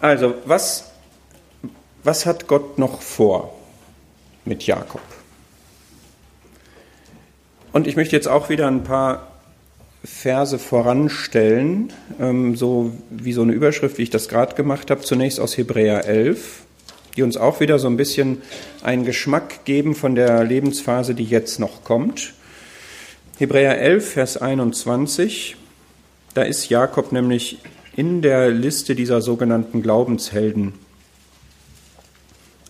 Also, was, was hat Gott noch vor mit Jakob? Und ich möchte jetzt auch wieder ein paar Verse voranstellen, ähm, so wie so eine Überschrift, wie ich das gerade gemacht habe, zunächst aus Hebräer 11, die uns auch wieder so ein bisschen einen Geschmack geben von der Lebensphase, die jetzt noch kommt. Hebräer 11, Vers 21, da ist Jakob nämlich in der Liste dieser sogenannten Glaubenshelden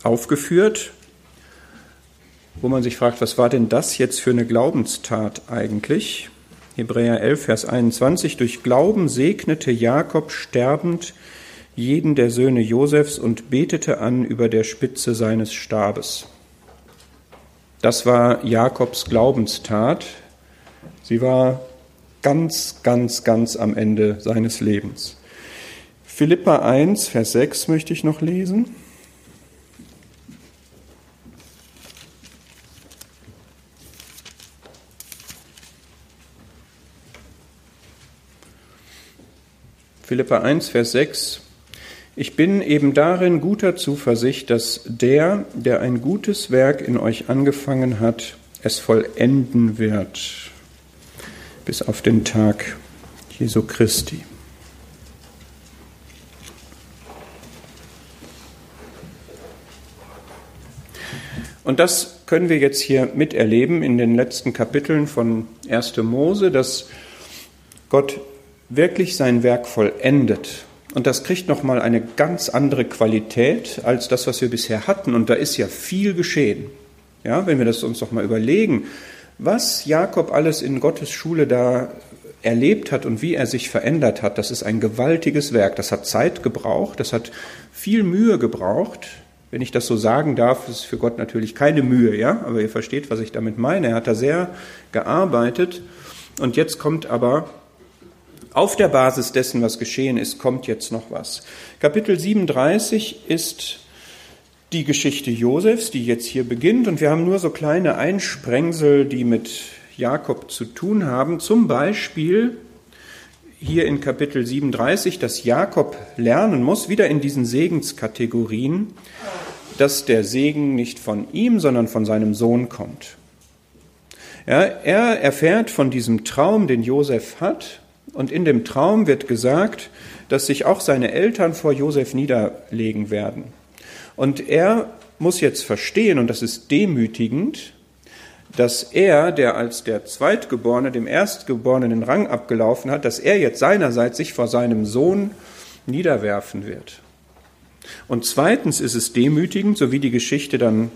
aufgeführt, wo man sich fragt, was war denn das jetzt für eine Glaubenstat eigentlich? Hebräer 11, Vers 21. Durch Glauben segnete Jakob sterbend jeden der Söhne Josefs und betete an über der Spitze seines Stabes. Das war Jakobs Glaubenstat. Sie war ganz, ganz, ganz am Ende seines Lebens. Philippa 1, Vers 6 möchte ich noch lesen. Philippa 1, Vers 6. Ich bin eben darin guter Zuversicht, dass der, der ein gutes Werk in euch angefangen hat, es vollenden wird bis auf den Tag Jesu Christi. Und das können wir jetzt hier miterleben in den letzten Kapiteln von 1. Mose, dass Gott wirklich sein Werk vollendet. Und das kriegt nochmal eine ganz andere Qualität als das, was wir bisher hatten. Und da ist ja viel geschehen. Ja, wenn wir das uns noch mal überlegen, was Jakob alles in Gottes Schule da erlebt hat und wie er sich verändert hat, das ist ein gewaltiges Werk. Das hat Zeit gebraucht, das hat viel Mühe gebraucht. Wenn ich das so sagen darf, ist für Gott natürlich keine Mühe, ja, aber ihr versteht, was ich damit meine. Er hat da sehr gearbeitet und jetzt kommt aber auf der Basis dessen, was geschehen ist, kommt jetzt noch was. Kapitel 37 ist die Geschichte Josefs, die jetzt hier beginnt. Und wir haben nur so kleine Einsprengsel, die mit Jakob zu tun haben. Zum Beispiel hier in Kapitel 37, dass Jakob lernen muss, wieder in diesen Segenskategorien, dass der Segen nicht von ihm, sondern von seinem Sohn kommt. Ja, er erfährt von diesem Traum, den Josef hat, und in dem Traum wird gesagt, dass sich auch seine Eltern vor Josef niederlegen werden. Und er muss jetzt verstehen, und das ist demütigend, dass er, der als der Zweitgeborene dem Erstgeborenen Rang abgelaufen hat, dass er jetzt seinerseits sich vor seinem Sohn niederwerfen wird. Und zweitens ist es demütigend, so wie die Geschichte dann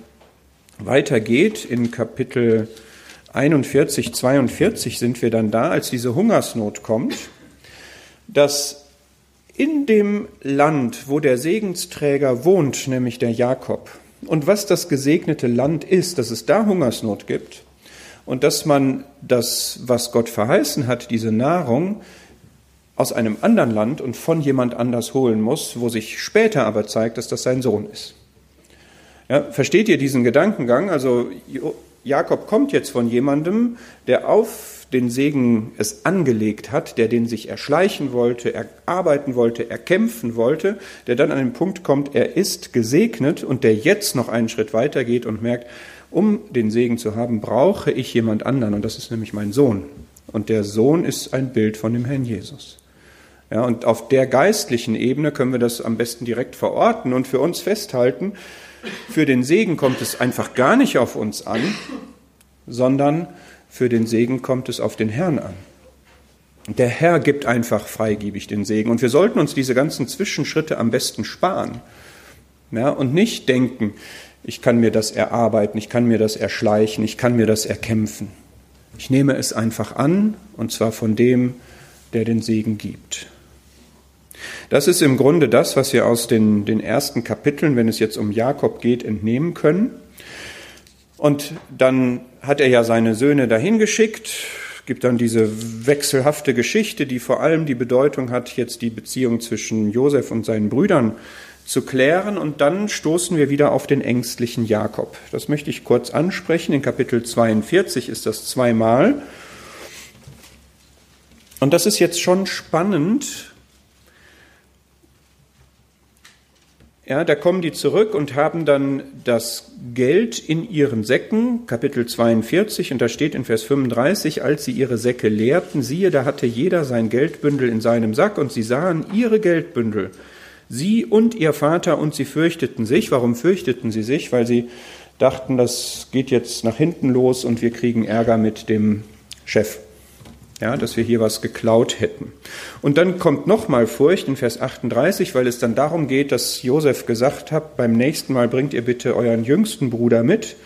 weitergeht, in Kapitel 41, 42 sind wir dann da, als diese Hungersnot kommt, dass in dem Land, wo der Segensträger wohnt, nämlich der Jakob, und was das gesegnete Land ist, dass es da Hungersnot gibt und dass man das, was Gott verheißen hat, diese Nahrung, aus einem anderen Land und von jemand anders holen muss, wo sich später aber zeigt, dass das sein Sohn ist. Ja, versteht ihr diesen Gedankengang? Also Jakob kommt jetzt von jemandem, der auf den Segen es angelegt hat, der den sich erschleichen wollte, erarbeiten wollte, erkämpfen wollte, der dann an den Punkt kommt, er ist gesegnet und der jetzt noch einen Schritt weiter geht und merkt, um den Segen zu haben, brauche ich jemand anderen und das ist nämlich mein Sohn. Und der Sohn ist ein Bild von dem Herrn Jesus. Ja, und auf der geistlichen Ebene können wir das am besten direkt verorten und für uns festhalten. Für den Segen kommt es einfach gar nicht auf uns an, sondern für den Segen kommt es auf den Herrn an. Der Herr gibt einfach freigebig den Segen. Und wir sollten uns diese ganzen Zwischenschritte am besten sparen. Ja, und nicht denken, ich kann mir das erarbeiten, ich kann mir das erschleichen, ich kann mir das erkämpfen. Ich nehme es einfach an, und zwar von dem, der den Segen gibt. Das ist im Grunde das, was wir aus den, den ersten Kapiteln, wenn es jetzt um Jakob geht, entnehmen können. Und dann hat er ja seine Söhne dahin geschickt, gibt dann diese wechselhafte Geschichte, die vor allem die Bedeutung hat, jetzt die Beziehung zwischen Josef und seinen Brüdern zu klären. Und dann stoßen wir wieder auf den ängstlichen Jakob. Das möchte ich kurz ansprechen. In Kapitel 42 ist das zweimal. Und das ist jetzt schon spannend, Ja, da kommen die zurück und haben dann das Geld in ihren Säcken, Kapitel 42, und da steht in Vers 35, als sie ihre Säcke leerten, siehe, da hatte jeder sein Geldbündel in seinem Sack, und sie sahen ihre Geldbündel, sie und ihr Vater, und sie fürchteten sich. Warum fürchteten sie sich? Weil sie dachten, das geht jetzt nach hinten los und wir kriegen Ärger mit dem Chef ja, dass wir hier was geklaut hätten. Und dann kommt nochmal Furcht in Vers 38, weil es dann darum geht, dass Josef gesagt hat, beim nächsten Mal bringt ihr bitte euren jüngsten Bruder mit.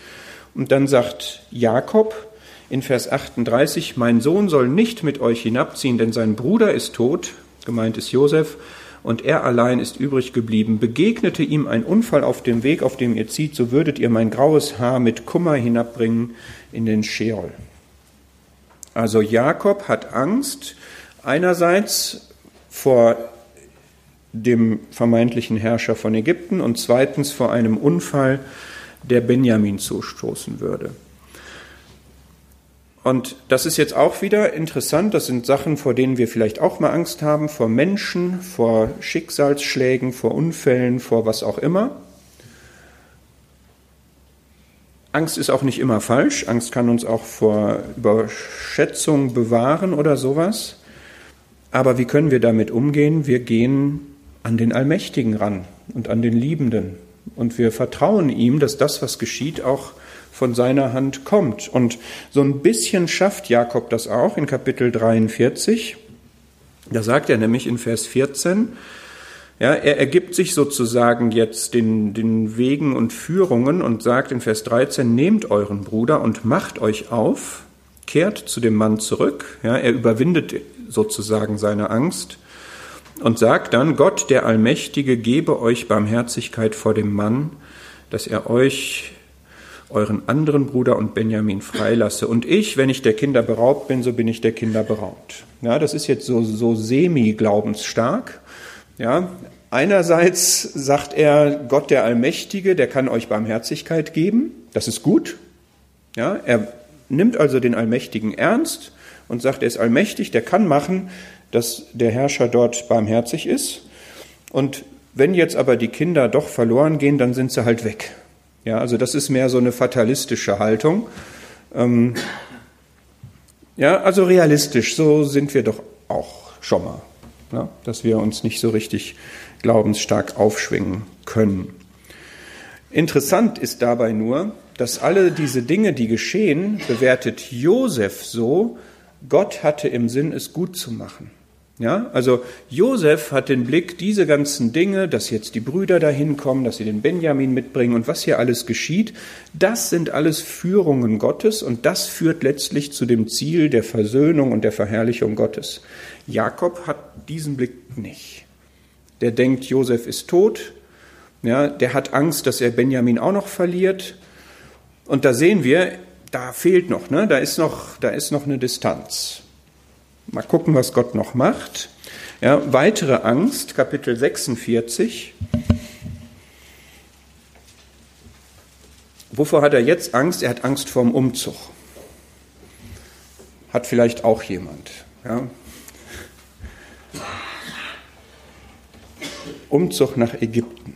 Und dann sagt Jakob in Vers 38, mein Sohn soll nicht mit euch hinabziehen, denn sein Bruder ist tot, gemeint ist Josef, und er allein ist übrig geblieben. Begegnete ihm ein Unfall auf dem Weg, auf dem ihr zieht, so würdet ihr mein graues Haar mit Kummer hinabbringen in den Scheol. Also Jakob hat Angst einerseits vor dem vermeintlichen Herrscher von Ägypten und zweitens vor einem Unfall, der Benjamin zustoßen würde. Und das ist jetzt auch wieder interessant. Das sind Sachen, vor denen wir vielleicht auch mal Angst haben, vor Menschen, vor Schicksalsschlägen, vor Unfällen, vor was auch immer. Angst ist auch nicht immer falsch. Angst kann uns auch vor Überschätzung bewahren oder sowas. Aber wie können wir damit umgehen? Wir gehen an den Allmächtigen ran und an den Liebenden. Und wir vertrauen ihm, dass das, was geschieht, auch von seiner Hand kommt. Und so ein bisschen schafft Jakob das auch in Kapitel 43. Da sagt er nämlich in Vers 14, ja, er ergibt sich sozusagen jetzt den, den Wegen und Führungen und sagt in Vers 13, nehmt euren Bruder und macht euch auf, kehrt zu dem Mann zurück. Ja, er überwindet sozusagen seine Angst und sagt dann, Gott der Allmächtige gebe euch Barmherzigkeit vor dem Mann, dass er euch euren anderen Bruder und Benjamin freilasse. Und ich, wenn ich der Kinder beraubt bin, so bin ich der Kinder beraubt. Ja, das ist jetzt so, so semi-glaubensstark. Ja, einerseits sagt er, Gott der Allmächtige, der kann euch Barmherzigkeit geben. Das ist gut. Ja, er nimmt also den Allmächtigen ernst und sagt, er ist allmächtig, der kann machen, dass der Herrscher dort barmherzig ist. Und wenn jetzt aber die Kinder doch verloren gehen, dann sind sie halt weg. Ja, also das ist mehr so eine fatalistische Haltung. Ähm, ja, also realistisch, so sind wir doch auch schon mal ne? dass wir uns nicht so richtig glaubensstark aufschwingen können. Interessant ist dabei nur, dass alle diese Dinge, die geschehen, bewertet Josef so, Gott hatte im Sinn, es gut zu machen. Ja, also Josef hat den Blick, diese ganzen Dinge, dass jetzt die Brüder dahin kommen, dass sie den Benjamin mitbringen und was hier alles geschieht, das sind alles Führungen Gottes und das führt letztlich zu dem Ziel der Versöhnung und der Verherrlichung Gottes. Jakob hat diesen Blick nicht. Der denkt, Josef ist tot, ja, der hat Angst, dass er Benjamin auch noch verliert. Und da sehen wir, da fehlt noch, ne? da, ist noch da ist noch eine Distanz. Mal gucken, was Gott noch macht. Ja, weitere Angst, Kapitel 46. Wovor hat er jetzt Angst? Er hat Angst vor dem Umzug. Hat vielleicht auch jemand. Ja. Umzug nach Ägypten.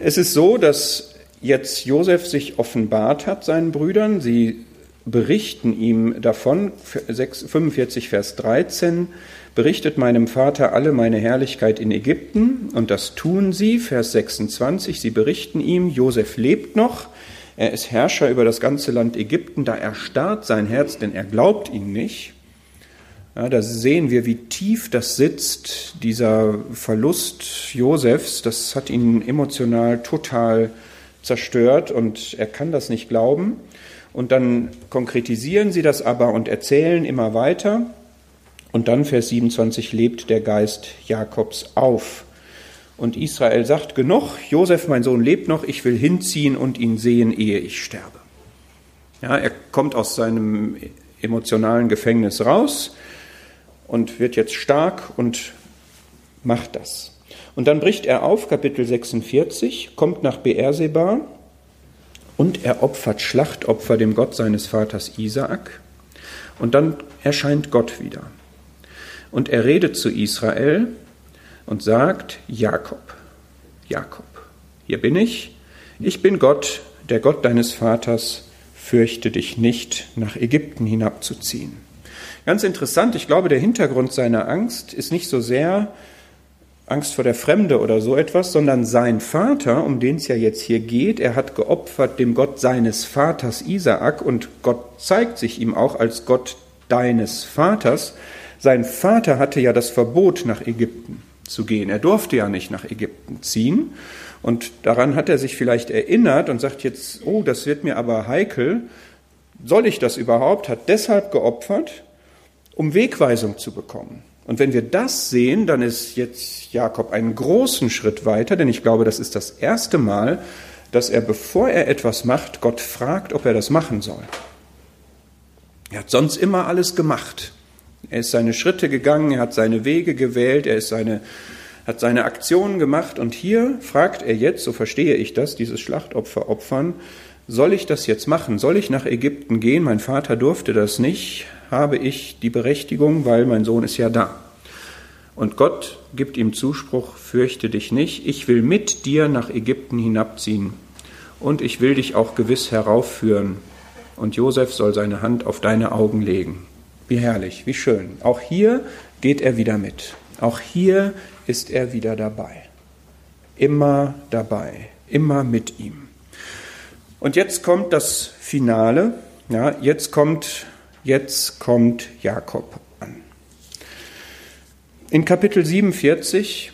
Es ist so, dass jetzt Josef sich offenbart hat seinen Brüdern. Sie berichten ihm davon, 45 Vers 13, berichtet meinem Vater alle meine Herrlichkeit in Ägypten, und das tun sie, Vers 26, sie berichten ihm, Josef lebt noch, er ist Herrscher über das ganze Land Ägypten, da erstarrt sein Herz, denn er glaubt ihm nicht. Ja, da sehen wir, wie tief das sitzt, dieser Verlust Josefs, das hat ihn emotional total zerstört und er kann das nicht glauben. Und dann konkretisieren sie das aber und erzählen immer weiter. Und dann Vers 27 lebt der Geist Jakobs auf. Und Israel sagt, genug, Josef, mein Sohn, lebt noch, ich will hinziehen und ihn sehen, ehe ich sterbe. Ja, er kommt aus seinem emotionalen Gefängnis raus und wird jetzt stark und macht das. Und dann bricht er auf, Kapitel 46, kommt nach Beerseba und er opfert Schlachtopfer dem Gott seines Vaters Isaak. Und dann erscheint Gott wieder. Und er redet zu Israel und sagt, Jakob. Jakob. Hier bin ich, ich bin Gott, der Gott deines Vaters, fürchte dich nicht, nach Ägypten hinabzuziehen. Ganz interessant, ich glaube, der Hintergrund seiner Angst ist nicht so sehr Angst vor der Fremde oder so etwas, sondern sein Vater, um den es ja jetzt hier geht, er hat geopfert dem Gott seines Vaters Isaak und Gott zeigt sich ihm auch als Gott deines Vaters. Sein Vater hatte ja das Verbot, nach Ägypten zu gehen. Er durfte ja nicht nach Ägypten ziehen. Und daran hat er sich vielleicht erinnert und sagt jetzt, oh, das wird mir aber heikel. Soll ich das überhaupt? Hat deshalb geopfert, um Wegweisung zu bekommen. Und wenn wir das sehen, dann ist jetzt Jakob einen großen Schritt weiter, denn ich glaube, das ist das erste Mal, dass er, bevor er etwas macht, Gott fragt, ob er das machen soll. Er hat sonst immer alles gemacht. Er ist seine Schritte gegangen, er hat seine Wege gewählt, er ist seine, hat seine Aktionen gemacht und hier fragt er jetzt, so verstehe ich das, dieses Schlachtopfer opfern, soll ich das jetzt machen? Soll ich nach Ägypten gehen? Mein Vater durfte das nicht. Habe ich die Berechtigung, weil mein Sohn ist ja da. Und Gott gibt ihm Zuspruch, fürchte dich nicht, ich will mit dir nach Ägypten hinabziehen und ich will dich auch gewiss heraufführen. Und Josef soll seine Hand auf deine Augen legen. Wie herrlich, wie schön. Auch hier geht er wieder mit. Auch hier ist er wieder dabei. Immer dabei, immer mit ihm. Und jetzt kommt das Finale. Ja, jetzt kommt, jetzt kommt Jakob an. In Kapitel 47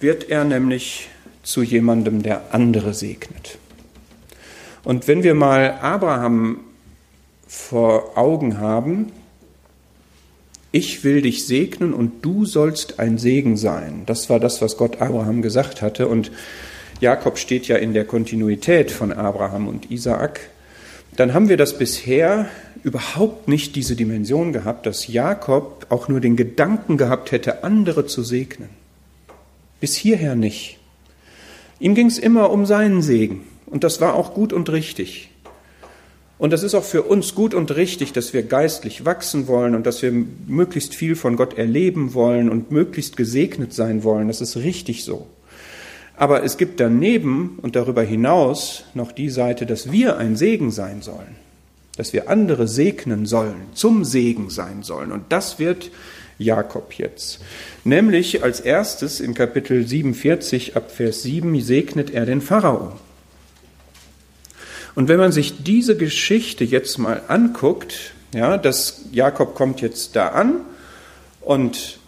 wird er nämlich zu jemandem, der andere segnet. Und wenn wir mal Abraham vor Augen haben, ich will dich segnen und du sollst ein Segen sein. Das war das, was Gott Abraham gesagt hatte. Und Jakob steht ja in der Kontinuität von Abraham und Isaak, dann haben wir das bisher überhaupt nicht diese Dimension gehabt, dass Jakob auch nur den Gedanken gehabt hätte, andere zu segnen. Bis hierher nicht. Ihm ging es immer um seinen Segen und das war auch gut und richtig. Und das ist auch für uns gut und richtig, dass wir geistlich wachsen wollen und dass wir möglichst viel von Gott erleben wollen und möglichst gesegnet sein wollen. Das ist richtig so. Aber es gibt daneben und darüber hinaus noch die Seite, dass wir ein Segen sein sollen, dass wir andere segnen sollen, zum Segen sein sollen. Und das wird Jakob jetzt. Nämlich als erstes in Kapitel 47 ab Vers 7 segnet er den Pharao. Und wenn man sich diese Geschichte jetzt mal anguckt, ja, dass Jakob kommt jetzt da an und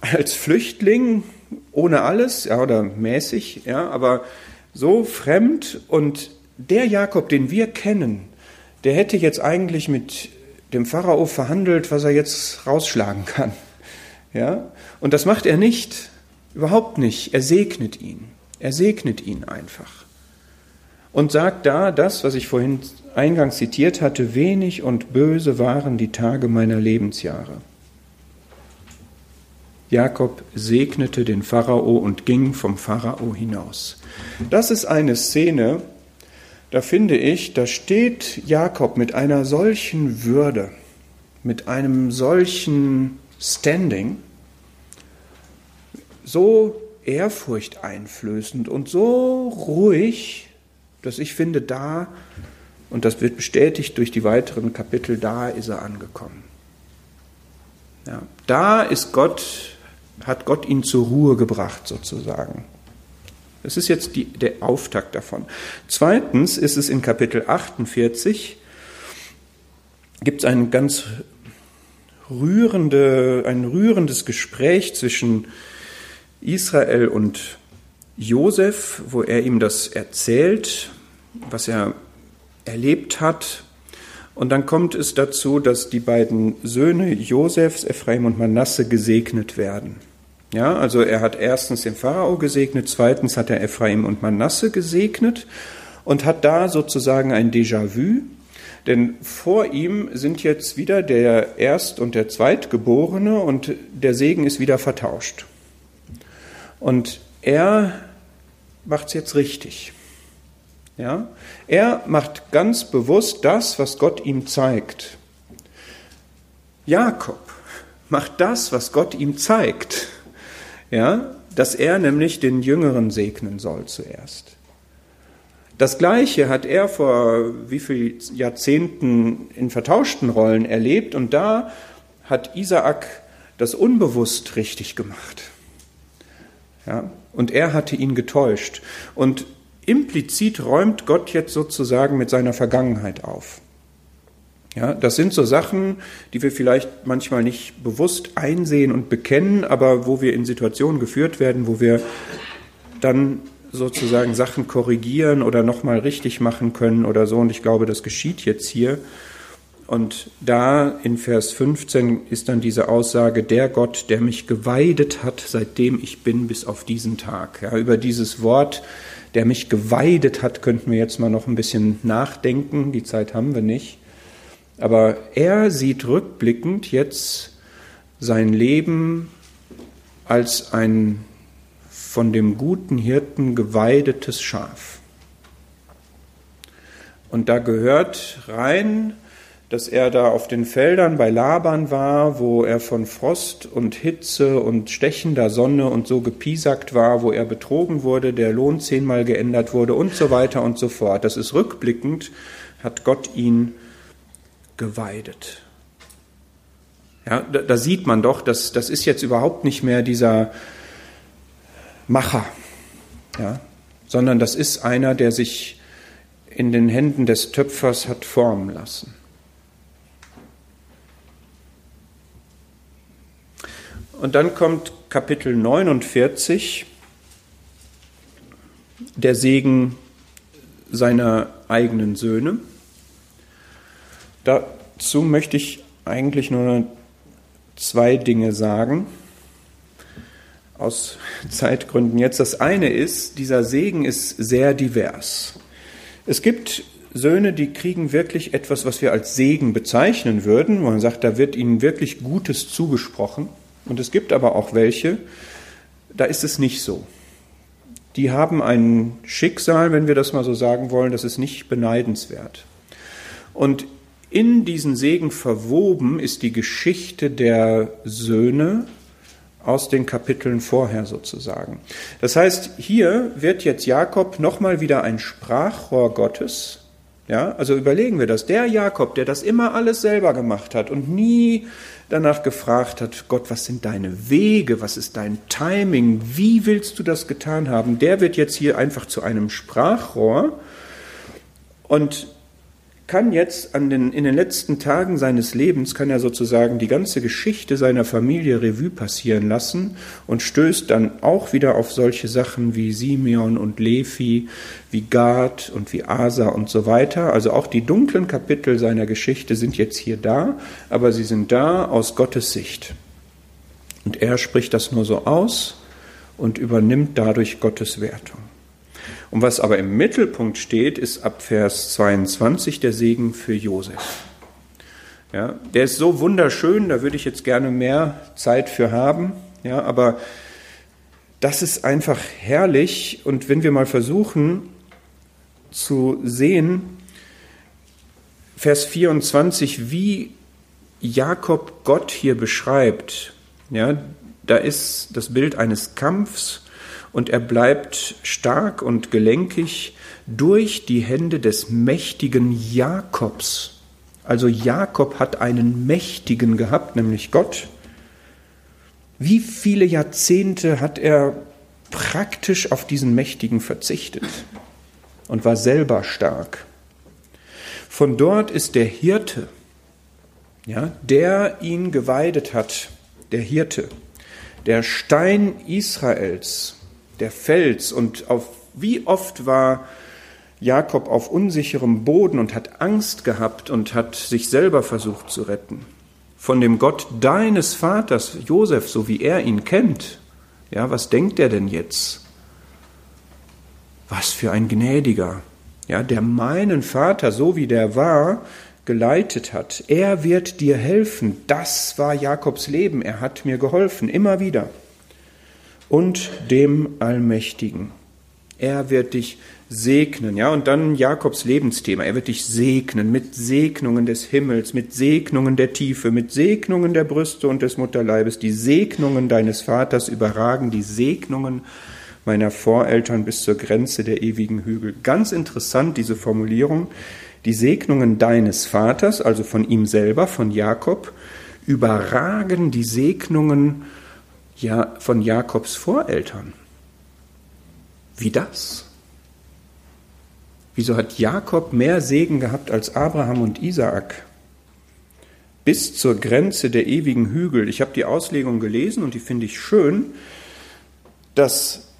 als Flüchtling ohne alles, ja, oder mäßig, ja, aber so fremd und der Jakob, den wir kennen, der hätte jetzt eigentlich mit dem Pharao verhandelt, was er jetzt rausschlagen kann. Ja? Und das macht er nicht, überhaupt nicht. Er segnet ihn. Er segnet ihn einfach. Und sagt da das, was ich vorhin eingangs zitiert hatte, wenig und böse waren die Tage meiner Lebensjahre. Jakob segnete den Pharao und ging vom Pharao hinaus. Das ist eine Szene, da finde ich, da steht Jakob mit einer solchen Würde, mit einem solchen Standing, so ehrfurchteinflößend und so ruhig, dass ich finde, da, und das wird bestätigt durch die weiteren Kapitel, da ist er angekommen. Ja, da ist Gott hat Gott ihn zur Ruhe gebracht, sozusagen. Das ist jetzt die, der Auftakt davon. Zweitens ist es in Kapitel 48, gibt es ein ganz rührende, ein rührendes Gespräch zwischen Israel und Josef, wo er ihm das erzählt, was er erlebt hat. Und dann kommt es dazu, dass die beiden Söhne Josefs, Ephraim und Manasse, gesegnet werden. Ja, also er hat erstens den Pharao gesegnet, zweitens hat er Ephraim und Manasse gesegnet und hat da sozusagen ein Déjà-vu, denn vor ihm sind jetzt wieder der Erst- und der Zweitgeborene und der Segen ist wieder vertauscht. Und er macht es jetzt richtig. Ja? Er macht ganz bewusst das, was Gott ihm zeigt. Jakob macht das, was Gott ihm zeigt. Ja, dass er nämlich den Jüngeren segnen soll zuerst. Das Gleiche hat er vor wie vielen Jahrzehnten in vertauschten Rollen erlebt und da hat Isaak das unbewusst richtig gemacht. Ja, und er hatte ihn getäuscht. Und implizit räumt Gott jetzt sozusagen mit seiner Vergangenheit auf. Ja, das sind so Sachen, die wir vielleicht manchmal nicht bewusst einsehen und bekennen, aber wo wir in Situationen geführt werden, wo wir dann sozusagen Sachen korrigieren oder nochmal richtig machen können oder so. Und ich glaube, das geschieht jetzt hier. Und da in Vers 15 ist dann diese Aussage, der Gott, der mich geweidet hat, seitdem ich bin bis auf diesen Tag. Ja, über dieses Wort, der mich geweidet hat, könnten wir jetzt mal noch ein bisschen nachdenken. Die Zeit haben wir nicht. Aber er sieht rückblickend jetzt sein Leben als ein von dem guten Hirten geweidetes Schaf. Und da gehört rein, dass er da auf den Feldern bei Laban war, wo er von Frost und Hitze und stechender Sonne und so gepiesackt war, wo er betrogen wurde, der Lohn zehnmal geändert wurde und so weiter und so fort. Das ist rückblickend, hat Gott ihn geweidet. Ja, da, da sieht man doch, dass das ist jetzt überhaupt nicht mehr dieser Macher, ja, sondern das ist einer, der sich in den Händen des Töpfers hat formen lassen. Und dann kommt Kapitel 49, der Segen seiner eigenen Söhne. Dazu möchte ich eigentlich nur zwei Dinge sagen aus Zeitgründen jetzt. Das eine ist, dieser Segen ist sehr divers. Es gibt Söhne, die kriegen wirklich etwas, was wir als Segen bezeichnen würden. Man sagt, da wird ihnen wirklich Gutes zugesprochen. Und es gibt aber auch welche, da ist es nicht so. Die haben ein Schicksal, wenn wir das mal so sagen wollen, das ist nicht beneidenswert. Und in diesen Segen verwoben ist die Geschichte der Söhne aus den Kapiteln vorher sozusagen. Das heißt, hier wird jetzt Jakob nochmal wieder ein Sprachrohr Gottes. Ja, also überlegen wir das. Der Jakob, der das immer alles selber gemacht hat und nie danach gefragt hat, Gott, was sind deine Wege, was ist dein Timing, wie willst du das getan haben, der wird jetzt hier einfach zu einem Sprachrohr. Und kann jetzt an den, in den letzten Tagen seines Lebens, kann er sozusagen die ganze Geschichte seiner Familie Revue passieren lassen und stößt dann auch wieder auf solche Sachen wie Simeon und Levi, wie Gad und wie Asa und so weiter. Also auch die dunklen Kapitel seiner Geschichte sind jetzt hier da, aber sie sind da aus Gottes Sicht. Und er spricht das nur so aus und übernimmt dadurch Gottes Wertung. Und was aber im Mittelpunkt steht, ist ab Vers 22 der Segen für Josef. Ja, der ist so wunderschön, da würde ich jetzt gerne mehr Zeit für haben. Ja, aber das ist einfach herrlich. Und wenn wir mal versuchen zu sehen, Vers 24, wie Jakob Gott hier beschreibt, ja, da ist das Bild eines Kampfs und er bleibt stark und gelenkig durch die Hände des mächtigen Jakobs. Also Jakob hat einen Mächtigen gehabt, nämlich Gott. Wie viele Jahrzehnte hat er praktisch auf diesen Mächtigen verzichtet und war selber stark. Von dort ist der Hirte, ja, der ihn geweidet hat, der Hirte, der Stein Israels, der Fels und auf wie oft war Jakob auf unsicherem Boden und hat Angst gehabt und hat sich selber versucht zu retten. Von dem Gott deines Vaters, Josef, so wie er ihn kennt. Ja, was denkt er denn jetzt? Was für ein gnädiger, ja, der meinen Vater, so wie der war, geleitet hat. Er wird dir helfen. Das war Jakobs Leben. Er hat mir geholfen, immer wieder und dem Allmächtigen. Er wird dich segnen, ja, und dann Jakobs Lebensthema. Er wird dich segnen mit Segnungen des Himmels, mit Segnungen der Tiefe, mit Segnungen der Brüste und des Mutterleibes. Die Segnungen deines Vaters überragen die Segnungen meiner Voreltern bis zur Grenze der ewigen Hügel. Ganz interessant, diese Formulierung. Die Segnungen deines Vaters, also von ihm selber, von Jakob, überragen die Segnungen ja, von Jakobs Voreltern. Wie das? Wieso hat Jakob mehr Segen gehabt als Abraham und Isaak? Bis zur Grenze der ewigen Hügel. Ich habe die Auslegung gelesen und die finde ich schön, dass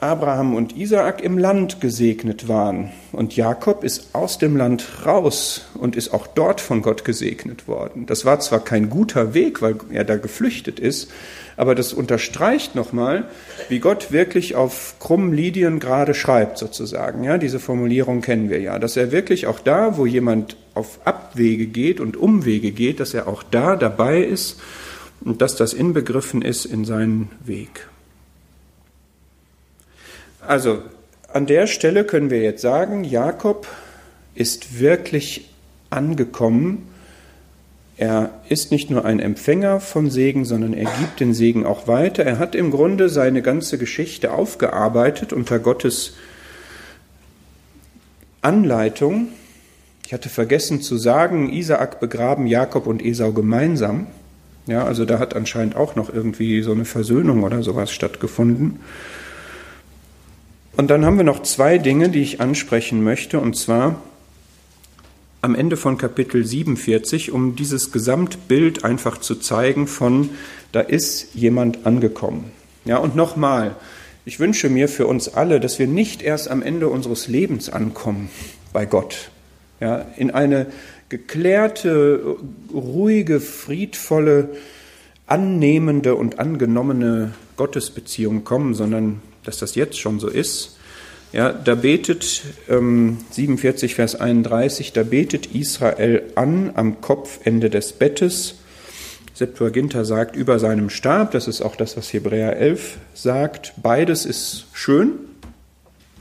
Abraham und Isaak im Land gesegnet waren. Und Jakob ist aus dem Land raus und ist auch dort von Gott gesegnet worden. Das war zwar kein guter Weg, weil er da geflüchtet ist, aber das unterstreicht nochmal, wie Gott wirklich auf krummen Lidien gerade schreibt, sozusagen. Ja, diese Formulierung kennen wir ja. Dass er wirklich auch da, wo jemand auf Abwege geht und Umwege geht, dass er auch da dabei ist und dass das inbegriffen ist in seinen Weg. Also an der Stelle können wir jetzt sagen, Jakob ist wirklich angekommen. Er ist nicht nur ein Empfänger von Segen, sondern er gibt den Segen auch weiter. Er hat im Grunde seine ganze Geschichte aufgearbeitet unter Gottes Anleitung. Ich hatte vergessen zu sagen, Isaak begraben Jakob und Esau gemeinsam. Ja, also da hat anscheinend auch noch irgendwie so eine Versöhnung oder sowas stattgefunden. Und dann haben wir noch zwei Dinge, die ich ansprechen möchte, und zwar am Ende von Kapitel 47, um dieses Gesamtbild einfach zu zeigen von, da ist jemand angekommen. Ja, und nochmal, ich wünsche mir für uns alle, dass wir nicht erst am Ende unseres Lebens ankommen bei Gott. Ja, in eine geklärte, ruhige, friedvolle, annehmende und angenommene Gottesbeziehung kommen, sondern dass das jetzt schon so ist. Ja, da betet ähm, 47 Vers 31, da betet Israel an am Kopfende des Bettes. Septuaginta sagt über seinem Stab, das ist auch das, was Hebräer 11 sagt. Beides ist schön.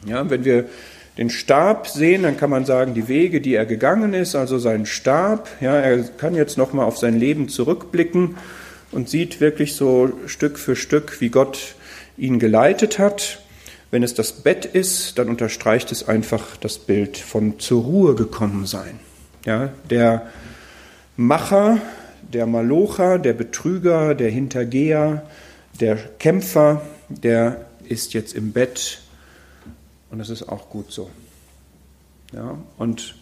Ja, wenn wir den Stab sehen, dann kann man sagen, die Wege, die er gegangen ist, also sein Stab, ja, er kann jetzt nochmal auf sein Leben zurückblicken und sieht wirklich so Stück für Stück, wie Gott ihn geleitet hat. Wenn es das Bett ist, dann unterstreicht es einfach das Bild von zur Ruhe gekommen sein. Ja, der Macher, der Malocher, der Betrüger, der Hintergeher, der Kämpfer, der ist jetzt im Bett und das ist auch gut so. Ja, und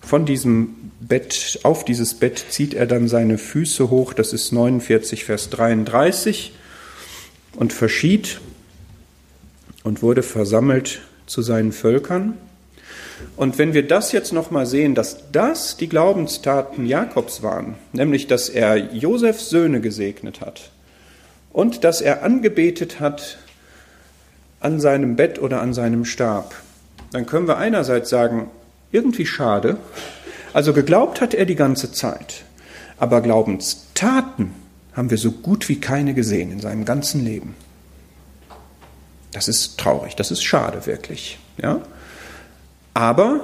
von diesem Bett, auf dieses Bett zieht er dann seine Füße hoch, das ist 49, Vers 33 und verschied und wurde versammelt zu seinen Völkern. Und wenn wir das jetzt nochmal sehen, dass das die Glaubenstaten Jakobs waren, nämlich dass er Josefs Söhne gesegnet hat und dass er angebetet hat an seinem Bett oder an seinem Stab, dann können wir einerseits sagen, irgendwie schade, also geglaubt hat er die ganze Zeit, aber Glaubenstaten haben wir so gut wie keine gesehen in seinem ganzen Leben. Das ist traurig, das ist schade wirklich. Ja? Aber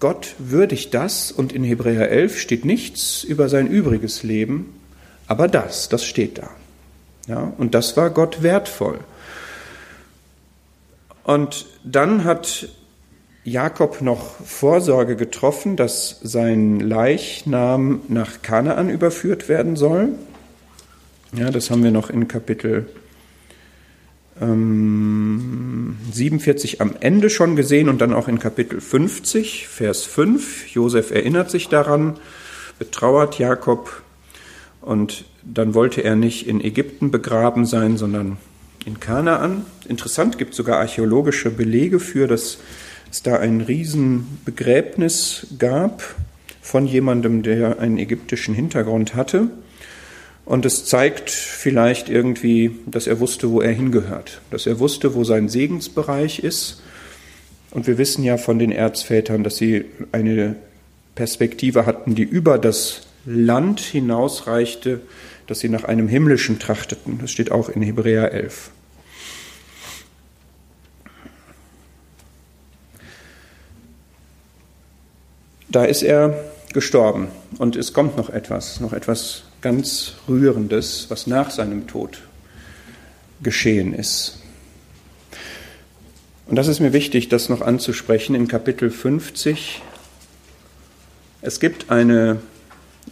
Gott würdigt das und in Hebräer 11 steht nichts über sein übriges Leben, aber das, das steht da. Ja? Und das war Gott wertvoll. Und dann hat Jakob noch Vorsorge getroffen, dass sein Leichnam nach Kanaan überführt werden soll. Ja, das haben wir noch in Kapitel ähm, 47 am Ende schon gesehen und dann auch in Kapitel 50, Vers 5. Josef erinnert sich daran, betrauert Jakob und dann wollte er nicht in Ägypten begraben sein, sondern in Kanaan. Interessant, gibt sogar archäologische Belege für, dass es da ein Riesenbegräbnis gab von jemandem, der einen ägyptischen Hintergrund hatte. Und es zeigt vielleicht irgendwie, dass er wusste, wo er hingehört, dass er wusste, wo sein Segensbereich ist. Und wir wissen ja von den Erzvätern, dass sie eine Perspektive hatten, die über das Land hinausreichte, dass sie nach einem himmlischen trachteten. Das steht auch in Hebräer 11. da ist er gestorben und es kommt noch etwas, noch etwas ganz Rührendes, was nach seinem Tod geschehen ist. Und das ist mir wichtig, das noch anzusprechen in Kapitel 50. Es gibt eine,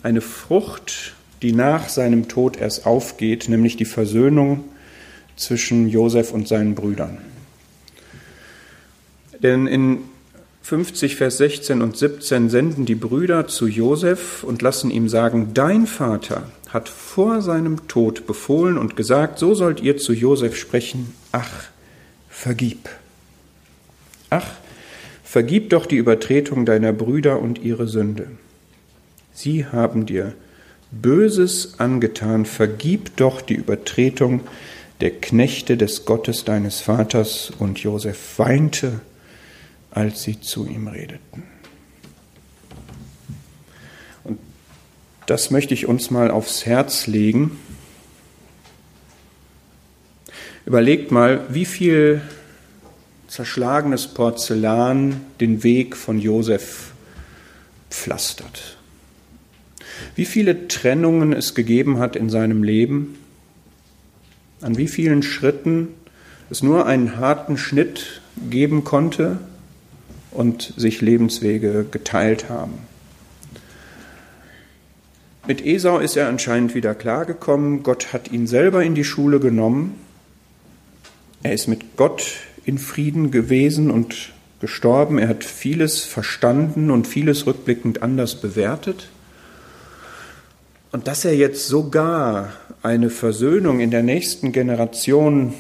eine Frucht, die nach seinem Tod erst aufgeht, nämlich die Versöhnung zwischen Josef und seinen Brüdern. Denn in 50, Vers 16 und 17 senden die Brüder zu Josef und lassen ihm sagen, dein Vater hat vor seinem Tod befohlen und gesagt, so sollt ihr zu Josef sprechen, ach, vergib. Ach, vergib doch die Übertretung deiner Brüder und ihre Sünde. Sie haben dir Böses angetan, vergib doch die Übertretung der Knechte des Gottes deines Vaters. Und Josef weinte als sie zu ihm redeten. Und das möchte ich uns mal aufs Herz legen. Überlegt mal, wie viel zerschlagenes Porzellan den Weg von Josef pflastert. Wie viele Trennungen es gegeben hat in seinem Leben, an wie vielen Schritten es nur einen harten Schnitt geben konnte, und sich Lebenswege geteilt haben. Mit Esau ist er anscheinend wieder klargekommen. Gott hat ihn selber in die Schule genommen. Er ist mit Gott in Frieden gewesen und gestorben. Er hat vieles verstanden und vieles rückblickend anders bewertet. Und dass er jetzt sogar eine Versöhnung in der nächsten Generation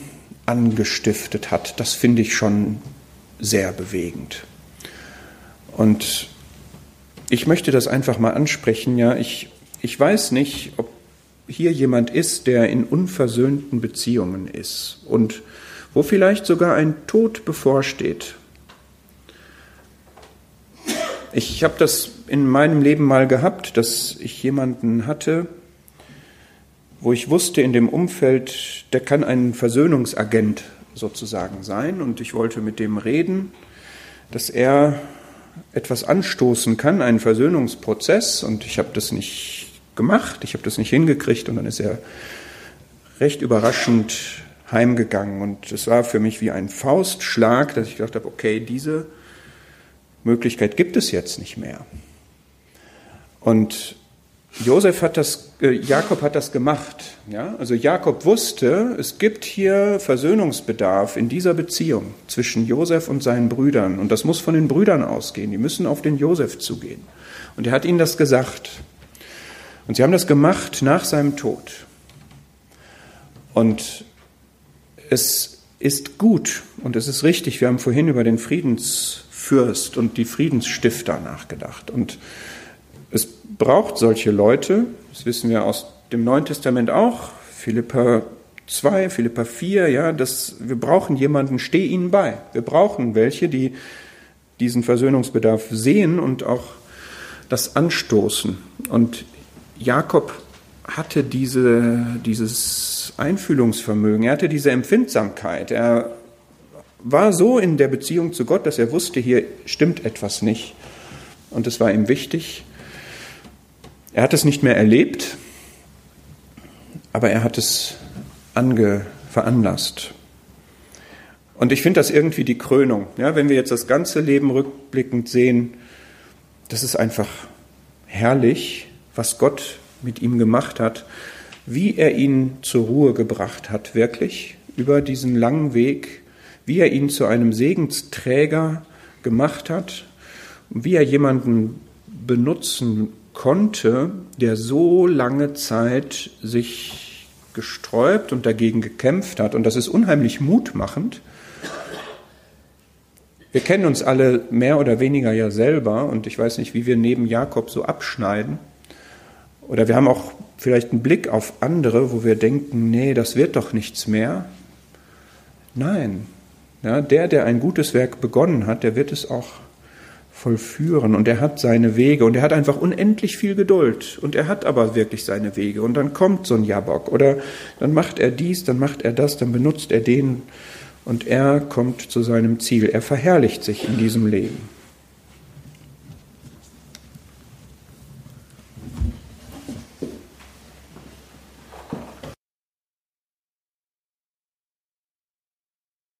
angestiftet hat, das finde ich schon sehr bewegend. Und ich möchte das einfach mal ansprechen. Ja, ich, ich weiß nicht, ob hier jemand ist, der in unversöhnten Beziehungen ist und wo vielleicht sogar ein Tod bevorsteht. Ich habe das in meinem Leben mal gehabt, dass ich jemanden hatte, wo ich wusste in dem Umfeld, der kann ein Versöhnungsagent sozusagen sein und ich wollte mit dem reden, dass er etwas anstoßen kann, einen Versöhnungsprozess, und ich habe das nicht gemacht, ich habe das nicht hingekriegt, und dann ist er recht überraschend heimgegangen. Und es war für mich wie ein Faustschlag, dass ich gedacht habe, okay, diese Möglichkeit gibt es jetzt nicht mehr. Und Josef hat das, äh, Jakob hat das gemacht. Ja? Also Jakob wusste, es gibt hier Versöhnungsbedarf in dieser Beziehung zwischen Josef und seinen Brüdern. Und das muss von den Brüdern ausgehen. Die müssen auf den Josef zugehen. Und er hat ihnen das gesagt. Und sie haben das gemacht nach seinem Tod. Und es ist gut und es ist richtig. Wir haben vorhin über den Friedensfürst und die Friedensstifter nachgedacht. Und es braucht solche Leute, das wissen wir aus dem Neuen Testament auch, Philippa 2, Philippa 4, ja, dass wir brauchen jemanden, steh ihnen bei. Wir brauchen welche, die diesen Versöhnungsbedarf sehen und auch das anstoßen. Und Jakob hatte diese, dieses Einfühlungsvermögen, er hatte diese Empfindsamkeit. Er war so in der Beziehung zu Gott, dass er wusste, hier stimmt etwas nicht. Und es war ihm wichtig, er hat es nicht mehr erlebt, aber er hat es ange, veranlasst. Und ich finde das irgendwie die Krönung. Ja, wenn wir jetzt das ganze Leben rückblickend sehen, das ist einfach herrlich, was Gott mit ihm gemacht hat, wie er ihn zur Ruhe gebracht hat, wirklich über diesen langen Weg, wie er ihn zu einem Segensträger gemacht hat, wie er jemanden benutzen konnte, der so lange Zeit sich gesträubt und dagegen gekämpft hat. Und das ist unheimlich mutmachend. Wir kennen uns alle mehr oder weniger ja selber und ich weiß nicht, wie wir neben Jakob so abschneiden. Oder wir haben auch vielleicht einen Blick auf andere, wo wir denken, nee, das wird doch nichts mehr. Nein, ja, der, der ein gutes Werk begonnen hat, der wird es auch vollführen. Und er hat seine Wege und er hat einfach unendlich viel Geduld. Und er hat aber wirklich seine Wege. Und dann kommt so ein Jabok oder? Dann macht er dies, dann macht er das, dann benutzt er den. Und er kommt zu seinem Ziel. Er verherrlicht sich in diesem Leben.